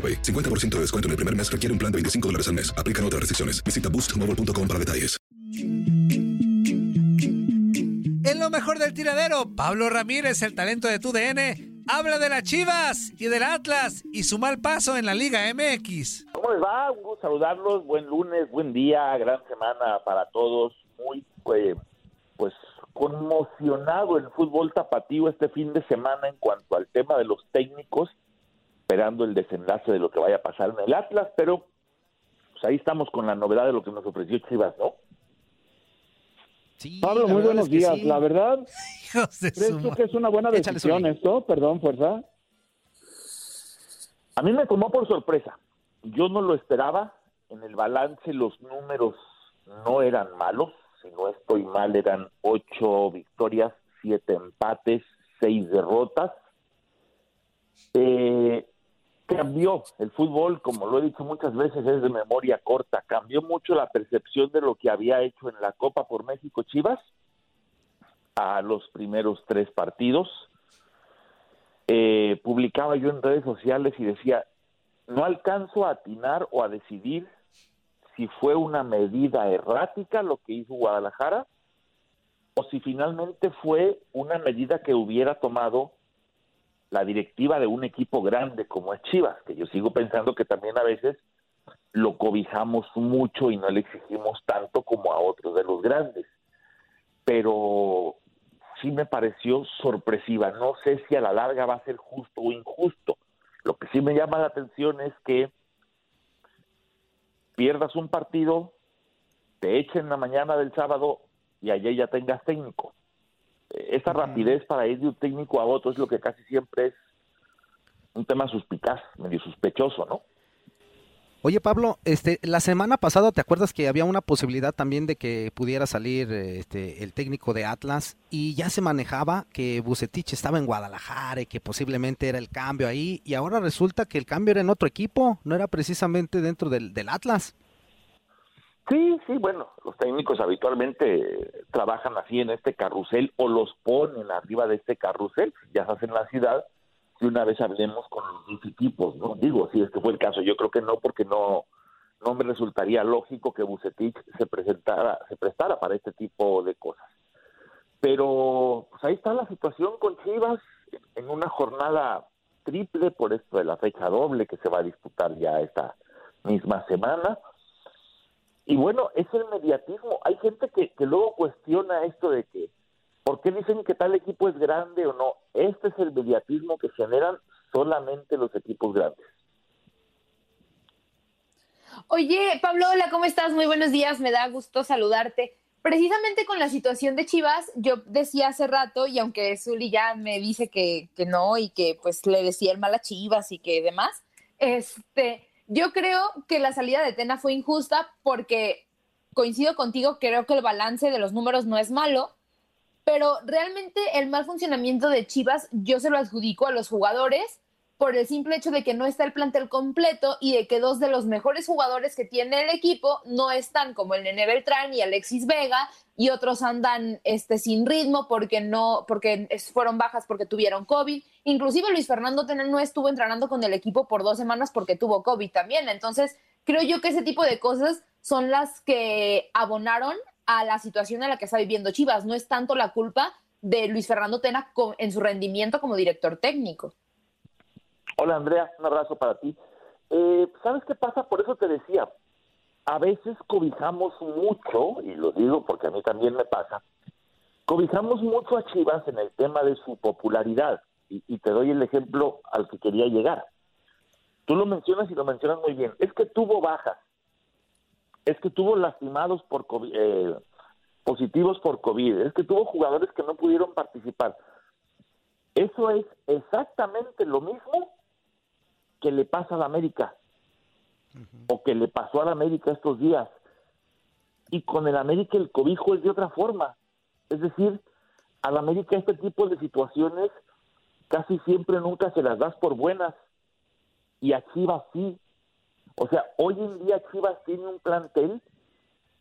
AroPay. 50% de descuento en el primer mes requiere un plan de 25 dólares al mes. Aplican otras restricciones. Visita boostmobile.com para detalles. En lo mejor del tiradero, Pablo Ramírez, el talento de tu DN, habla de las Chivas y del Atlas y su mal paso en la Liga MX. ¿Cómo les va? Un gusto saludarlos. Buen lunes, buen día, gran semana para todos. Muy, eh, pues, conmocionado el fútbol tapatío este fin de semana en cuanto al tema de los técnicos esperando el desenlace de lo que vaya a pasar en el Atlas, pero pues ahí estamos con la novedad de lo que nos ofreció Chivas, ¿no? Sí, Pablo, muy buenos días. La verdad, ¿crees tú que es una buena decisión esto? Perdón, fuerza. A mí me tomó por sorpresa. Yo no lo esperaba. En el balance los números no eran malos. Si no estoy mal, eran ocho victorias, siete empates, seis derrotas. Eh, cambió el fútbol, como lo he dicho muchas veces, es de memoria corta. Cambió mucho la percepción de lo que había hecho en la Copa por México Chivas a los primeros tres partidos. Eh, publicaba yo en redes sociales y decía, no alcanzo a atinar o a decidir si fue una medida errática lo que hizo Guadalajara o si finalmente fue una medida que hubiera tomado la directiva de un equipo grande como es Chivas, que yo sigo pensando que también a veces lo cobijamos mucho y no le exigimos tanto como a otros de los grandes. Pero sí me pareció sorpresiva. No sé si a la larga va a ser justo o injusto. Lo que sí me llama la atención es que pierdas un partido, te echen la mañana del sábado y allá ya tengas técnico esa rapidez para ir de un técnico a otro es lo que casi siempre es un tema suspicaz, medio sospechoso, ¿no? Oye Pablo, este, la semana pasada te acuerdas que había una posibilidad también de que pudiera salir este, el técnico de Atlas y ya se manejaba que Bucetich estaba en Guadalajara y que posiblemente era el cambio ahí y ahora resulta que el cambio era en otro equipo, no era precisamente dentro del, del Atlas. Sí, sí, bueno, los técnicos habitualmente trabajan así en este carrusel o los ponen arriba de este carrusel, ya se hace en la ciudad, si una vez hablemos con los equipos, ¿no? Digo, si este fue el caso, yo creo que no, porque no, no me resultaría lógico que Bucetich se presentara, se prestara para este tipo de cosas. Pero pues ahí está la situación con Chivas en una jornada triple por esto de la fecha doble que se va a disputar ya esta misma semana y bueno, es el mediatismo. Hay gente que, que luego cuestiona esto de que, ¿por qué dicen que tal equipo es grande o no? Este es el mediatismo que generan solamente los equipos grandes. Oye, Pablo, hola, ¿cómo estás? Muy buenos días, me da gusto saludarte. Precisamente con la situación de Chivas, yo decía hace rato, y aunque Zuli ya me dice que, que no y que pues le decía el mal a Chivas y que demás, este, yo creo que la salida de Tena fue injusta porque coincido contigo, creo que el balance de los números no es malo, pero realmente el mal funcionamiento de Chivas yo se lo adjudico a los jugadores por el simple hecho de que no está el plantel completo y de que dos de los mejores jugadores que tiene el equipo no están, como el Nene Beltrán y Alexis Vega, y otros andan este, sin ritmo porque no, porque fueron bajas porque tuvieron COVID. Inclusive Luis Fernando Tena no estuvo entrenando con el equipo por dos semanas porque tuvo COVID también. Entonces, creo yo que ese tipo de cosas son las que abonaron a la situación en la que está viviendo Chivas. No es tanto la culpa de Luis Fernando Tena en su rendimiento como director técnico. Hola Andrea, un abrazo para ti. Eh, ¿Sabes qué pasa? Por eso te decía, a veces cobijamos mucho, y lo digo porque a mí también me pasa, cobijamos mucho a Chivas en el tema de su popularidad, y, te doy el ejemplo al que quería llegar. Tú lo mencionas y lo mencionas muy bien, es que tuvo bajas, es que tuvo lastimados por COVID, eh, positivos por COVID, es que tuvo jugadores que no pudieron participar. Eso es exactamente lo mismo que le pasa a la América o que le pasó a la América estos días. Y con el América el cobijo es de otra forma. Es decir, a la América este tipo de situaciones casi siempre nunca se las das por buenas. Y a Chivas sí. O sea, hoy en día Chivas tiene un plantel,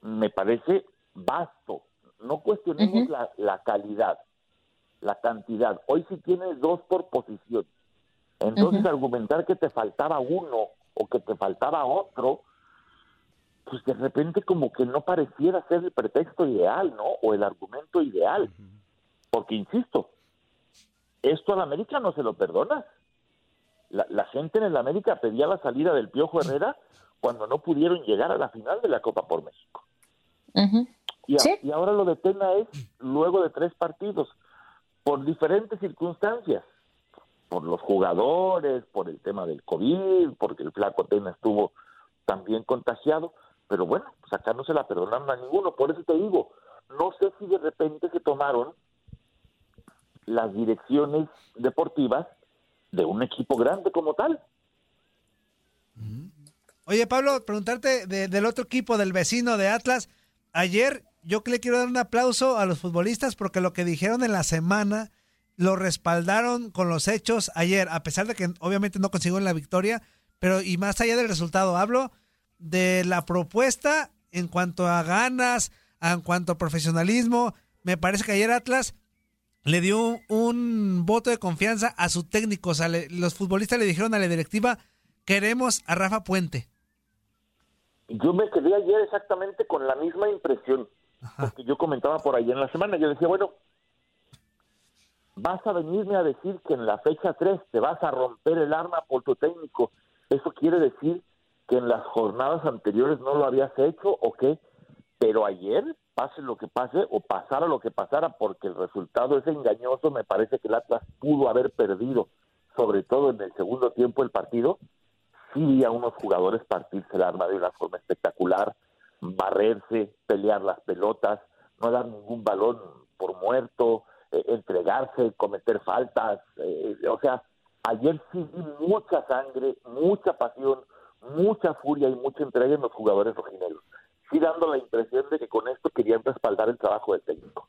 me parece, vasto. No cuestionemos la, la calidad, la cantidad. Hoy sí tienes dos por posición. Entonces, argumentar que te faltaba uno o que te faltaba otro, pues de repente como que no pareciera ser el pretexto ideal, ¿no? O el argumento ideal. Porque, insisto, esto a la América no se lo perdona. La, gente en el América pedía la salida del Piojo Herrera cuando no pudieron llegar a la final de la Copa por México. y, y ahora lo de Tena es luego de tres partidos, por diferentes circunstancias por los jugadores, por el tema del COVID, porque el flaco Tena estuvo también contagiado, pero bueno, pues acá no se la perdonaron a ninguno, por eso te digo, no sé si de repente se tomaron las direcciones deportivas de un equipo grande como tal. Oye, Pablo, preguntarte del otro equipo, del vecino de Atlas. Ayer yo le quiero dar un aplauso a los futbolistas porque lo que dijeron en la semana lo respaldaron con los hechos ayer, a pesar de que obviamente no consiguieron la victoria, pero y más allá del resultado, hablo de la propuesta en cuanto a ganas, en cuanto a profesionalismo. Me parece que ayer Atlas le dio un, voto de confianza a su técnico. O sea, los futbolistas le dijeron a la directiva, queremos a Rafa Puente. Yo me quedé ayer exactamente con la misma impresión. Porque yo comentaba por ahí en la semana, yo decía, bueno, vas a venirme a decir que en la fecha 3 te vas a romper el arma por tu técnico. ¿Eso quiere decir que en las jornadas anteriores no lo habías hecho o qué? Pero ayer, pase lo que pase o pasara lo que pasara, porque el resultado es engañoso, me parece que el Atlas pudo haber perdido, sobre todo en el segundo tiempo del partido. Sí a unos jugadores partirse el arma de una forma espectacular, barrerse, pelear las pelotas, no dar ningún balón por muerto, eh, entregarse, cometer faltas. Eh, o sea, ayer sí vi mucha sangre, mucha pasión, mucha furia y mucha entrega en los jugadores rojinegros. Sí dando la impresión de que con esto querían respaldar el trabajo del técnico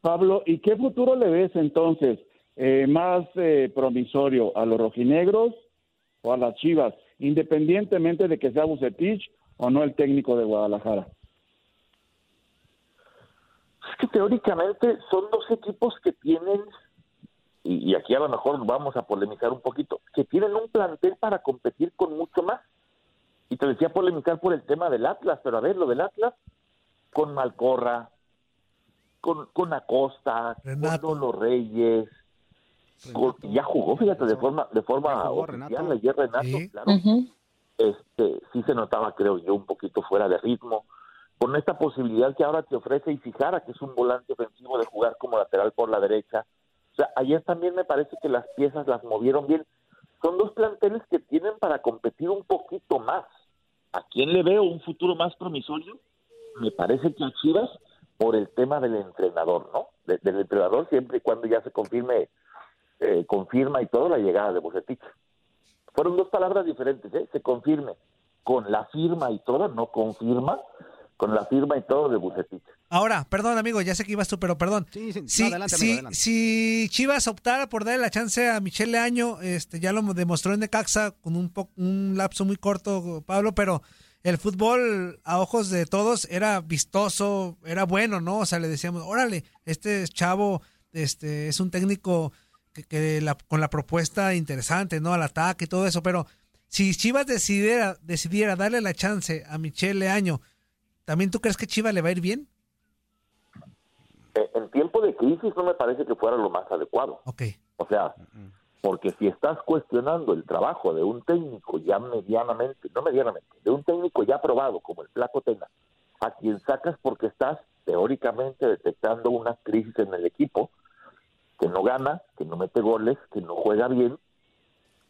Pablo, ¿y qué futuro le ves entonces? Eh, ¿Más eh, promisorio a los rojinegros o a las chivas, independientemente de que sea Bucetich o no el técnico de Guadalajara? Es que teóricamente son dos equipos que tienen y, y aquí a lo mejor vamos a polemizar un poquito, que tienen un plantel para competir con mucho más. Y te decía polemizar por el tema del Atlas, pero a ver, lo del Atlas, con Malcorra, con, con Acosta, Renato. con los Reyes, con- ya jugó, fíjate, de forma, de forma Ya jugó oficial, Renato. ayer Renato, Sí. claro este, sí se notaba, creo yo, un poquito fuera de ritmo. Con esta posibilidad que ahora te ofrece Isijara, que es un volante ofensivo de jugar como lateral por la derecha. O sea, ayer también me parece que las piezas las movieron bien. Son dos planteles que tienen para competir un poquito más. ¿A quién le veo un futuro más promisorio? Me parece que a Chivas por el tema del entrenador, ¿no? De- del entrenador siempre y cuando ya se confirme, eh, confirma y todo la llegada de Bucetich fueron dos palabras diferentes, ¿eh? Se confirme con la firma y todo, no confirma, con la firma y todo de Bucetich. Ahora, perdón, amigo, ya sé que ibas tú, pero perdón. Sí, sí, no, Si, adelante, si- amigo, adelante. si Chivas optara por darle la chance a Michelle Año, este, ya lo demostró en Necaxa con un, po- un lapso muy corto, Pablo, pero el fútbol a ojos de todos era vistoso, era bueno, ¿no? O sea, le decíamos, órale, este chavo este, es un técnico que, que la- con la propuesta interesante, ¿no? Al ataque y todo eso, pero si Chivas decidiera, decidiera darle la chance a Michelle Año, ¿también tú crees que Chivas le va a ir bien? Eh, en tiempo de crisis no me parece que fuera lo más adecuado. Ok. O sea, porque si estás cuestionando el trabajo de un técnico ya medianamente, no medianamente, de un técnico ya probado como el Flaco Tena, a quien sacas porque estás teóricamente detectando una crisis en el equipo, que no gana, que no mete goles, que no juega bien,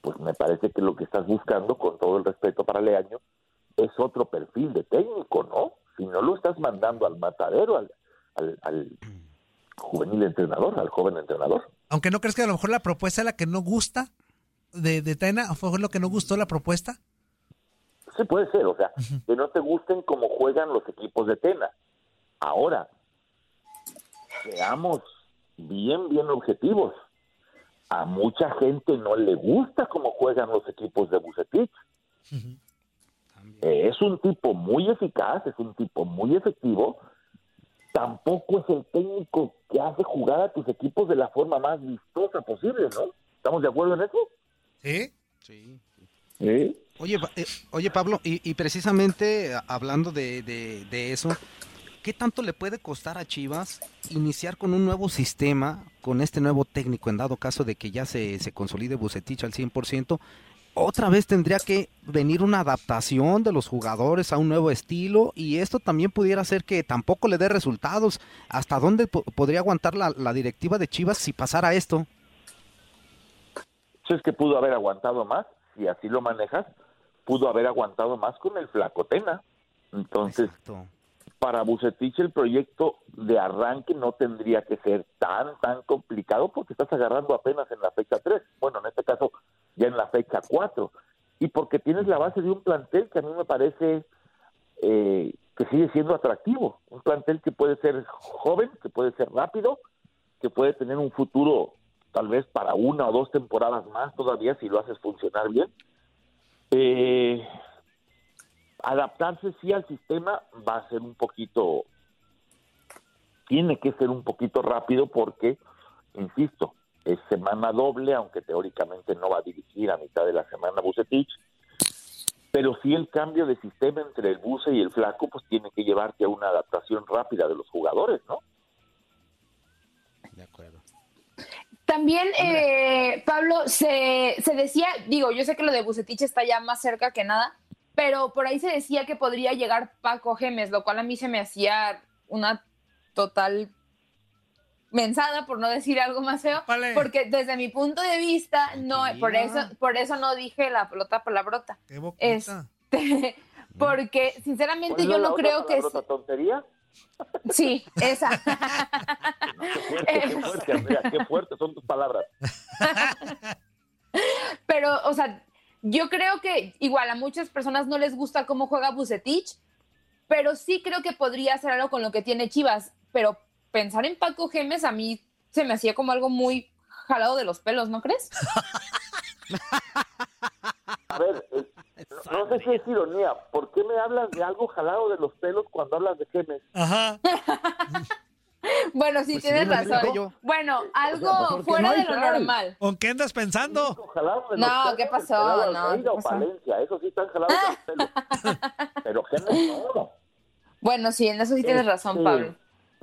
pues me parece que lo que estás buscando, con todo el respeto para Leaño, es otro perfil de técnico, ¿no? Si no lo estás mandando al matadero, al juvenil entrenador, al joven entrenador. Aunque no crees que a lo mejor la propuesta es la que no gusta de, de Tena, ¿o fue lo que no gustó la propuesta? Sí, puede ser, o sea, que no te gusten como juegan los equipos de Tena. Ahora, seamos bien, bien objetivos. A mucha gente no le gusta cómo juegan los equipos de Bucetich. Eh, es un tipo muy eficaz, es un tipo muy efectivo. Tampoco es el técnico que hace jugar a tus equipos de la forma más vistosa posible, ¿no? ¿Estamos de acuerdo en eso? Sí. Sí. Sí. Oye, eh, oye Pablo, y, y precisamente hablando de, de- de eso, ¿qué tanto le puede costar a Chivas iniciar con un nuevo sistema, con este nuevo técnico, en dado caso de que ya se, se consolide Bucetich al 100%? Otra vez tendría que venir una adaptación de los jugadores a un nuevo estilo y esto también pudiera hacer que tampoco le dé resultados. ¿Hasta dónde po- podría aguantar la, la directiva de Chivas si pasara esto? Si es que pudo haber aguantado más, si así lo manejas, pudo haber aguantado más con el Flacotena. Entonces, Exacto. para Bucetich el proyecto de arranque no tendría que ser tan, tan complicado porque estás agarrando apenas en la fecha 3, bueno, en este caso ya 4, y porque tienes la base de un plantel que a mí me parece eh, que sigue siendo atractivo, un plantel que puede ser joven, que puede ser rápido, que puede tener un futuro tal vez para una o dos temporadas más todavía si lo haces funcionar bien. Eh, adaptarse sí al sistema va a ser un poquito, tiene que ser un poquito rápido porque, insisto, es semana doble, aunque teóricamente no va a dirigir a mitad de la semana Bucetich, pero sí el cambio de sistema entre el Buce y el Flaco, pues tiene que llevarte a una adaptación rápida de los jugadores, ¿no? De acuerdo. También, eh, Pablo, se, se decía, digo, yo sé que lo de Bucetich está ya más cerca que nada, pero por ahí se decía que podría llegar Paco Gemes, lo cual a mí se me hacía una total mensada, por no decir algo más feo, Vale. porque desde mi punto de vista, no, por eso, por eso no dije la pelota palabrota. Qué. Este, porque sinceramente ¿Cuál es yo la no otra creo que... palabrota tontería? Sí, esa. Qué fuerte, qué fuerte, Andrea, qué fuerte son tus palabras. Pero, o sea, yo creo que igual a muchas personas no les gusta cómo juega Bucetich, pero sí creo que podría hacer algo con lo que tiene Chivas. Pero pensar en Paco Gemes a mí se me hacía como algo muy jalado de los pelos, ¿no crees? A ver, eh, no, no sé si es ironía. ¿Por qué me hablas de algo jalado de los pelos cuando hablas de Gemes? Ajá. Bueno, sí, Pues tienes sí, razón. yo. Bueno, algo fuera no de lo tal. normal. ¿Con qué andas pensando? No, ¿qué pasó? No, ¿qué pasó? Palencia, eso sí están jalados de los pelos. Pero Gémez no. Bueno, sí, en eso sí tienes razón, Este, Pablo.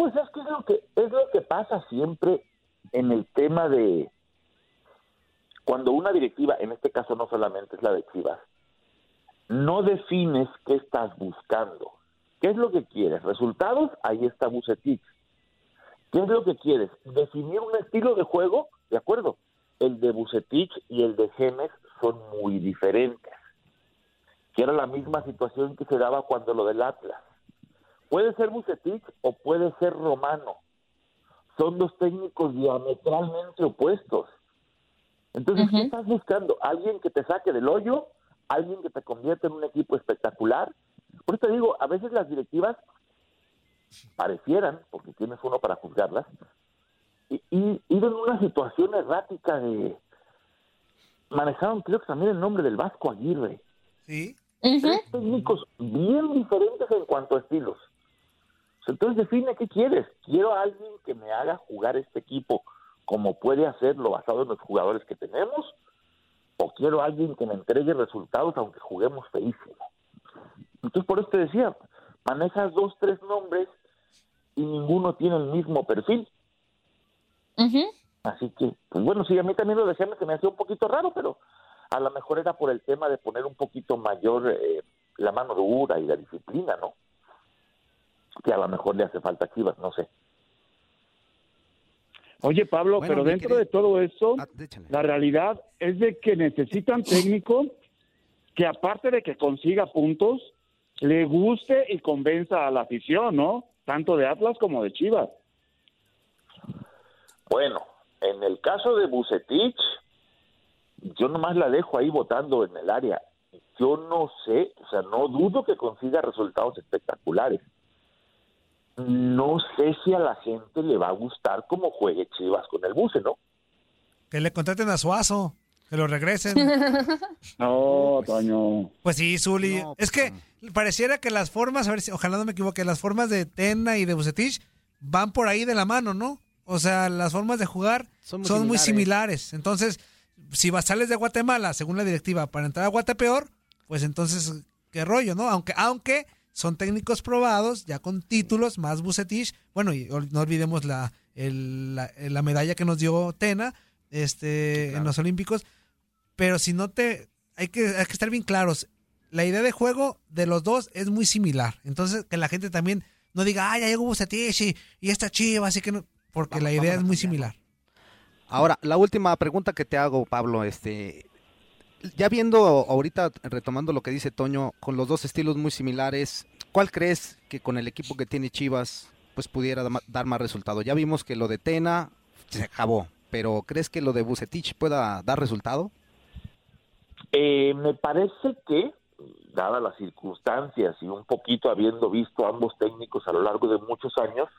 Pues es es lo que es lo que pasa siempre en el tema de cuando una directiva, en este caso no solamente es la de Chivas, no defines qué estás buscando. ¿Qué es lo que quieres? ¿Resultados? Ahí está Bucetich. ¿Qué es lo que quieres? ¿Definir un estilo de juego? De acuerdo. El de Bucetich y el de Gemes son muy diferentes. Que era la misma situación que se daba cuando lo del Atlas. Puede ser Bucetich o puede ser Romano. Son dos técnicos diametralmente opuestos. Entonces, ¿qué estás buscando? ¿Alguien que te saque del hoyo? ¿Alguien que te convierta en un equipo espectacular? Por eso te digo, a veces las directivas parecieran, porque tienes uno para juzgarlas, y, y ir en una situación errática de... Manejaron, creo que también el nombre del Vasco Aguirre. Sí. Tres técnicos bien diferentes en cuanto a estilos. Entonces define qué quieres. Quiero a alguien que me haga jugar este equipo como puede hacerlo basado en los jugadores que tenemos, o quiero a alguien que me entregue resultados aunque juguemos feísimo. Entonces por eso te decía, manejas dos, tres nombres y ninguno tiene el mismo perfil. Así que, pues bueno, sí, a mí también lo decían que me hacía un poquito raro, pero a lo mejor era por el tema de poner un poquito mayor eh, la mano dura y la disciplina, ¿no? Que a lo mejor le hace falta a Chivas, no sé. Oye, Pablo, Bueno, pero dentro querido- de todo eso, Ah, la realidad es de que necesitan técnico que aparte de que consiga puntos, le guste y convenza a la afición, ¿no? Tanto de Atlas como de Chivas. Bueno, en el caso de Bucetich, yo nomás la dejo ahí votando en el área. Yo no sé, o sea, no dudo que consiga resultados espectaculares. No sé si a la gente le va a gustar cómo juegue Chivas con el Buce, ¿no? Que le contraten a Suazo, que lo regresen. No, Toño. Pues sí, Zuli. No, es que pareciera que las formas, a ver si, ojalá no me equivoque, las formas de Tena y de Bucetich van por ahí de la mano, ¿no? O sea, las formas de jugar Son son muy muy, similares. similares. Entonces, si vas, sales de Guatemala, según la directiva, para entrar a Guatepeor, pues entonces, qué rollo, ¿no? Aunque, aunque son técnicos probados, ya con títulos, más Bucetich. Bueno, y no olvidemos la, el- la, la medalla que nos dio Tena este, en los Olímpicos. Pero si no te... Hay que, hay que estar bien claros. La idea de juego de los dos es muy similar. Entonces, que la gente también no diga, ay, ya llegó Bucetich y, y esta chiva, así que no... Porque Vamos- la idea es muy similar. Ahora, la última pregunta que te hago, Pablo, este, ya viendo ahorita, retomando lo que dice Toño, con los dos estilos muy similares, ¿cuál crees que con el equipo que tiene Chivas, pues pudiera dar más resultado? Ya vimos que lo de Tena se acabó, pero ¿crees que lo de Bucetich pueda dar resultado? Eh, me parece que, dadas las circunstancias y un poquito habiendo visto ambos técnicos a lo largo de muchos años,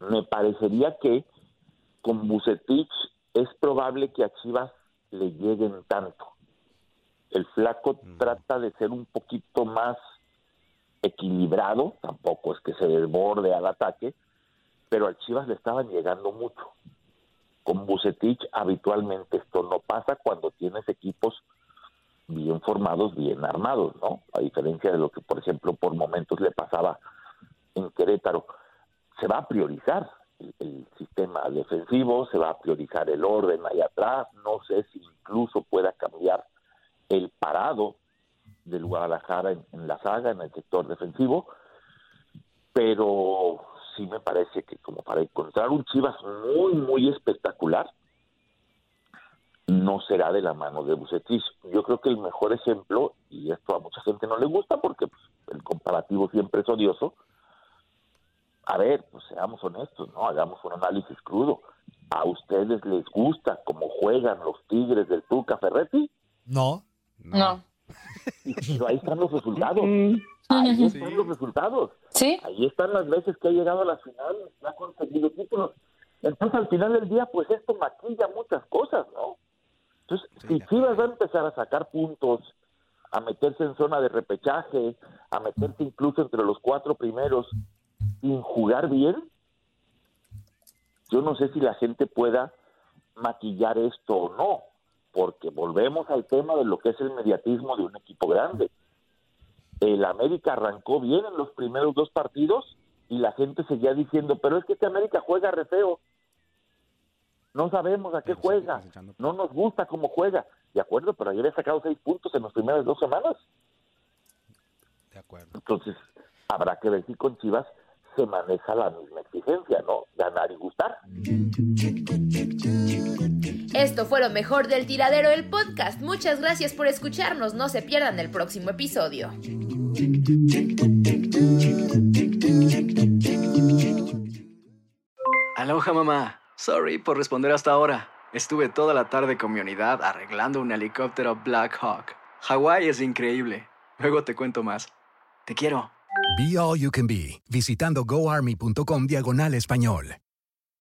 me parecería que con Bucetich es probable que a Chivas le lleguen tanto. El flaco trata de ser un poquito más equilibrado, tampoco es que se desborde al ataque, pero al Chivas le estaban llegando mucho. Con Bucetich habitualmente esto no pasa cuando tienes equipos bien formados, bien armados, ¿no? A diferencia de lo que, por ejemplo, por momentos le pasaba en Querétaro. Se va a priorizar el, el sistema defensivo, se va a priorizar el orden ahí atrás, no sé si incluso pueda cambiar el parado del Guadalajara en, la saga, en el sector defensivo, pero sí me parece que como para encontrar un Chivas muy, muy espectacular, no será de la mano de Bucetich. Yo creo que el mejor ejemplo, y esto a mucha gente no le gusta porque pues, el comparativo siempre es odioso, a ver, pues seamos honestos, ¿no? Hagamos un análisis crudo. ¿A ustedes les gusta cómo juegan los Tigres del Tuca Ferretti? No. No. Y pero ahí están los resultados. Ahí están los resultados. ¿Sí? Ahí están las veces que ha llegado a la final y ha conseguido títulos. Entonces, al final del día, pues esto maquilla muchas cosas, ¿no? Entonces, Sí, si Chivas va a empezar a sacar puntos, a meterse en zona de repechaje, a meterse incluso entre los cuatro primeros, sin jugar bien, yo no sé si la gente pueda maquillar esto o no, porque volvemos al tema de lo que es el mediatismo de un equipo grande. El América arrancó bien en los primeros dos partidos y la gente seguía diciendo, pero es que este América juega re feo. No sabemos a qué juega, no nos gusta cómo juega. De acuerdo, pero ayer ha sacado seis puntos en las primeras dos semanas. De acuerdo. Entonces, habrá que ver si con Chivas se maneja la misma exigencia, ¿no? Ganar y gustar. Esto fue lo mejor del tiradero del podcast. Muchas gracias por escucharnos. No se pierdan el próximo episodio. Aloha mamá. Sorry por responder hasta ahora. Estuve toda la tarde con mi unidad arreglando un helicóptero Black Hawk. Hawái es increíble. Luego te cuento más. Te quiero. Be All You Can Be, visitando goarmy.com diagonal español.